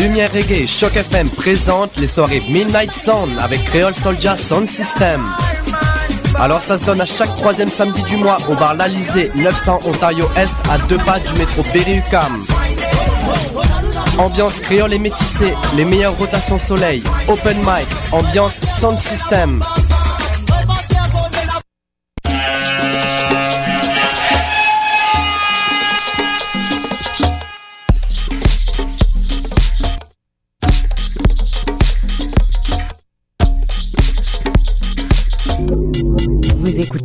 Lumière Reggae, Choc FM présente les soirées Midnight Sound avec Creole Soldier Sound System. Alors ça se donne à chaque troisième samedi du mois au bar L'Alizé, 900 Ontario Est, à deux pas du métro Berry-UQAM. Ambiance créole et métissée, les meilleures rotations soleil, open mic, ambiance sound system.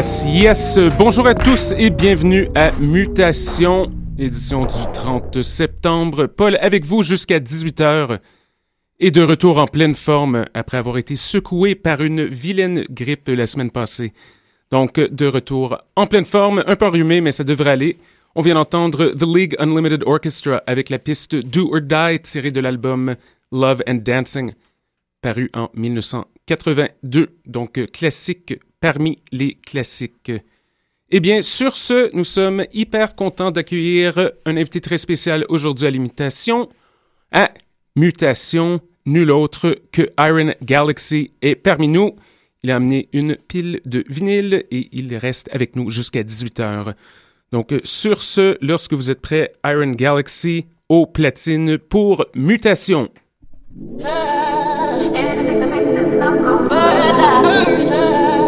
Yes, yes. Bonjour à tous et bienvenue à Mutation, édition du 30 septembre. Paul avec vous jusqu'à 18h et de retour en pleine forme après avoir été secoué par une vilaine grippe la semaine passée. Donc, de retour en pleine forme, un peu enrhumé, mais ça devrait aller. On vient d'entendre The League Unlimited Orchestra avec la piste Do or Die tirée de l'album Love and Dancing, paru en 1982. Donc, classique parmi les classiques. Eh bien, sur ce, nous sommes hyper contents d'accueillir un invité très spécial aujourd'hui à l'imitation. À Mutation, nul autre que Iron Galaxy est parmi nous. Il a amené une pile de vinyle et il reste avec nous jusqu'à 18h. Donc, sur ce, lorsque vous êtes prêts, Iron Galaxy au platine pour Mutation. Murder. Murder.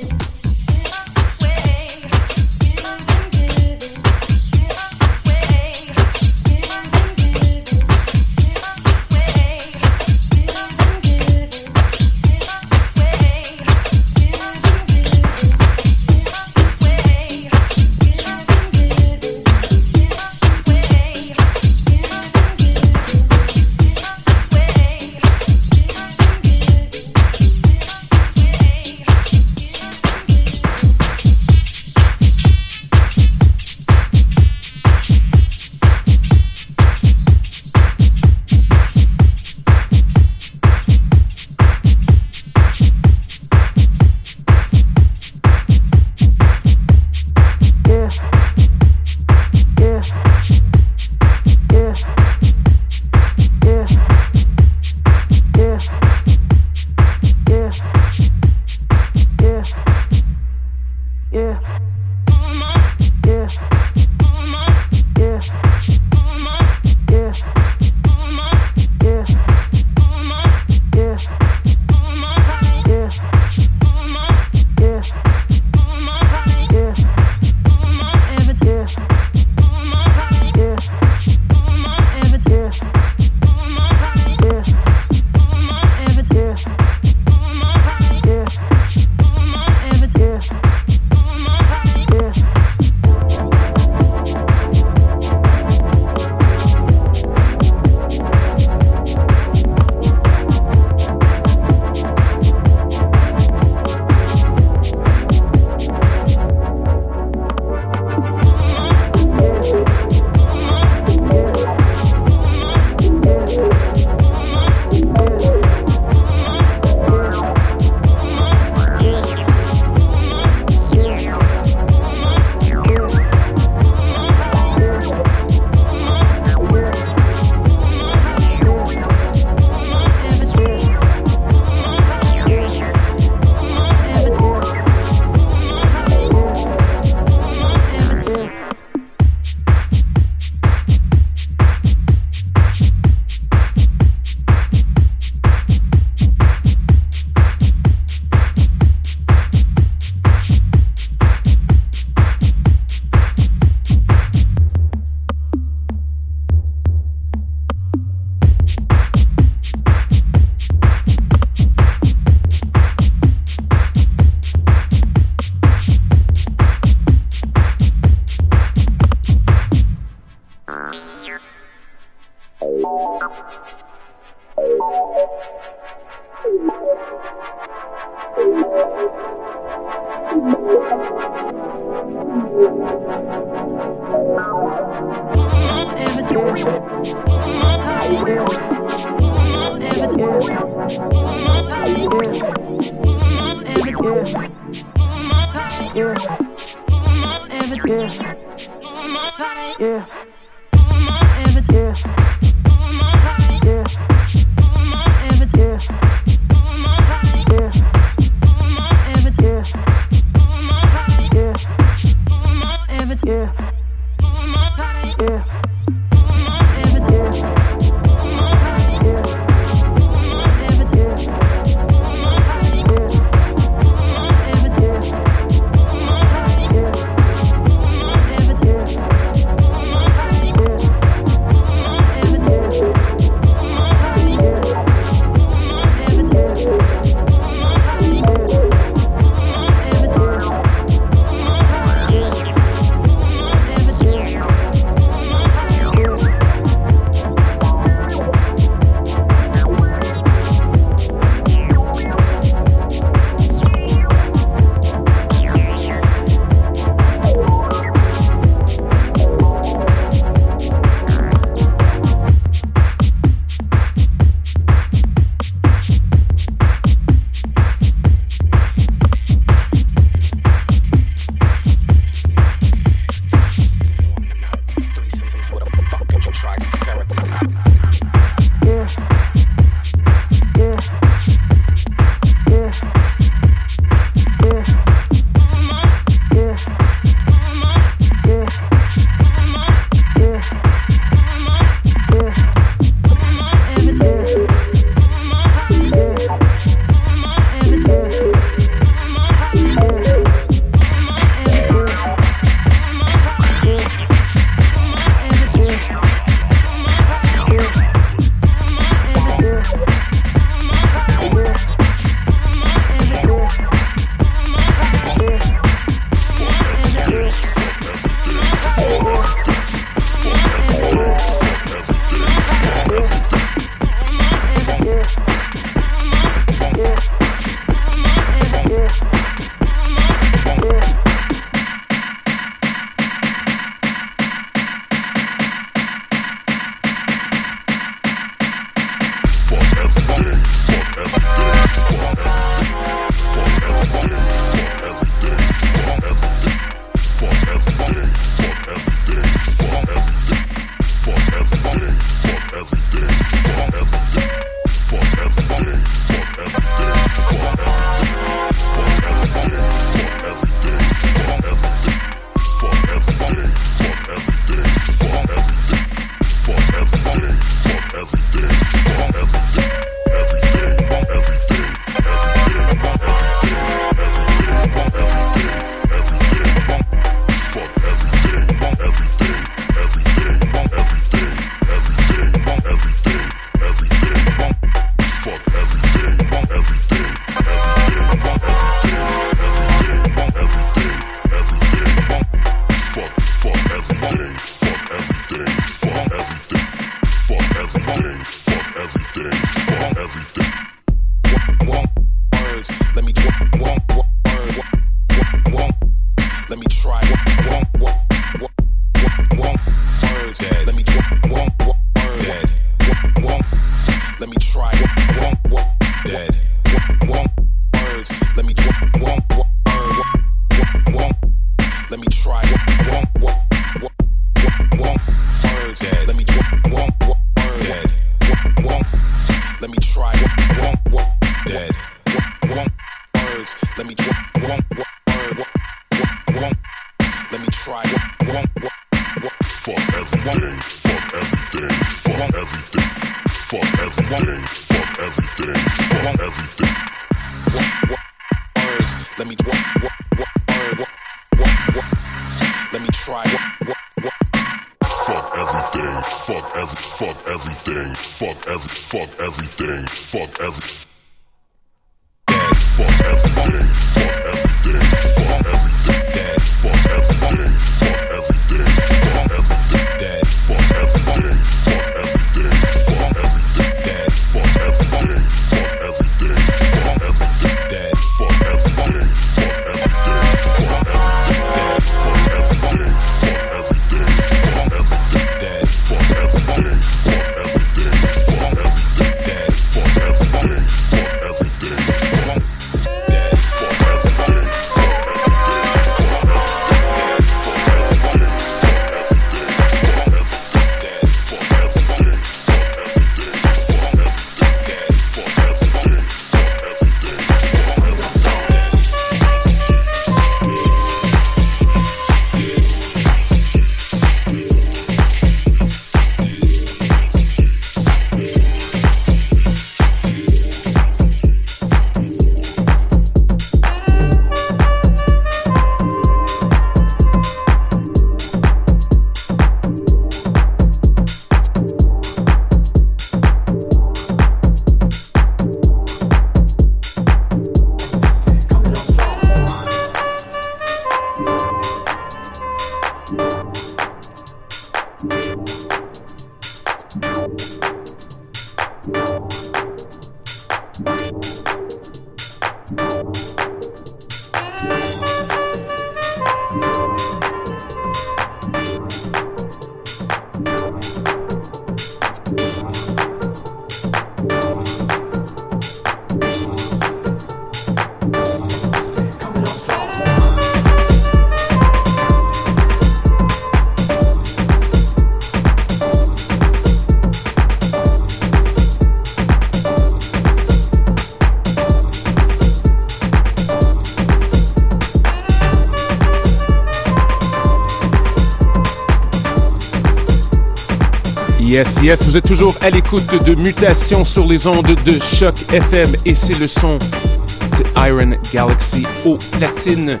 Yes, yes, vous êtes toujours à l'écoute de Mutation sur les ondes de Choc FM et c'est le son de Iron Galaxy au platine.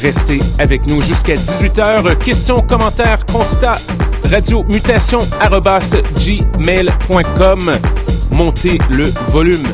Restez avec nous jusqu'à 18h. Questions, commentaires, constats, radio mutation gmail.com. Montez le volume.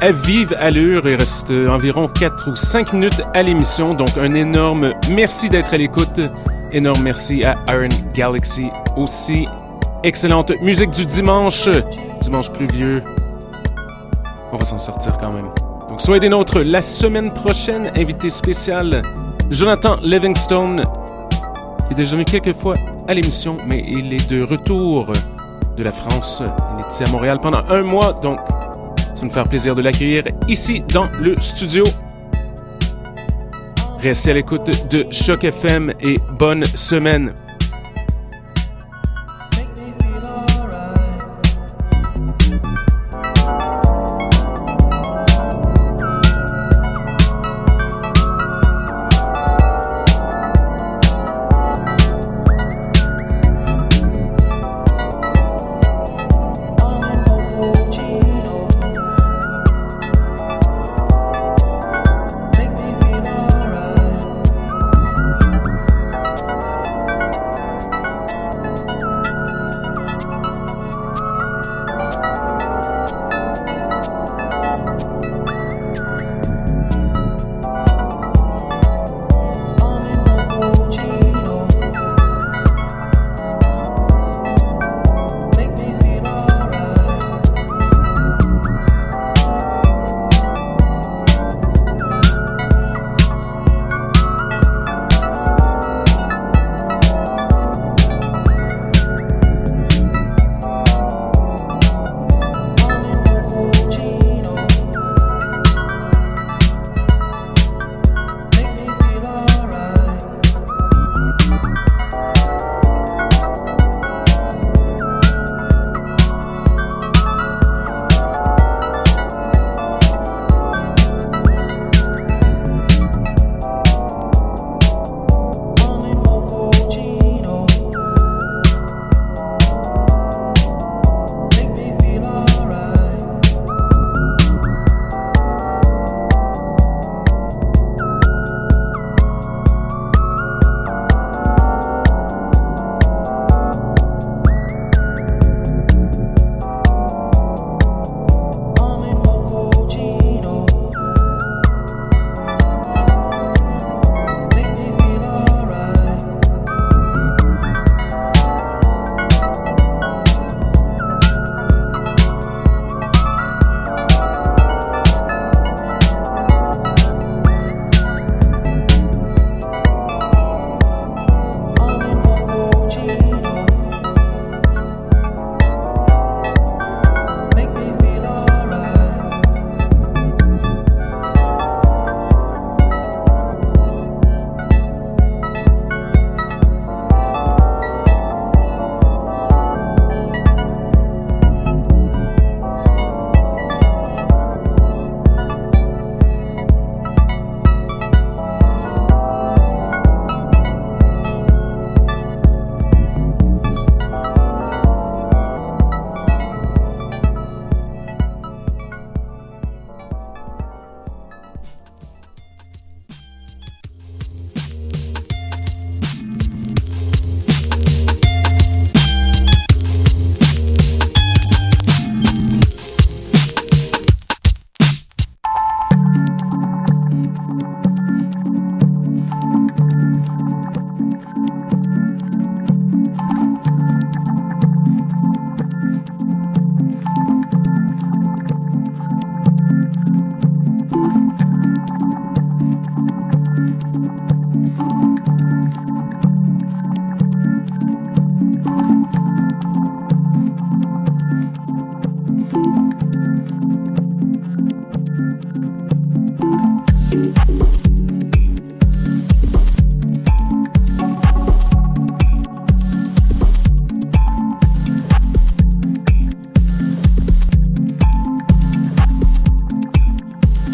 À vive allure. Il reste environ 4 ou 5 minutes à l'émission. Donc, un énorme merci d'être à l'écoute. Énorme merci à Iron Galaxy aussi. Excellente musique du dimanche. Dimanche pluvieux. On va s'en sortir quand même. Donc, soyez des nôtres la semaine prochaine. Invité spécial, Jonathan Livingstone, qui est déjà venu quelques fois à l'émission, mais il est de retour de la France. Il ici à Montréal pendant un mois, donc ça faire plaisir de l'accueillir ici dans le studio. Restez à l'écoute de Choc FM et bonne semaine.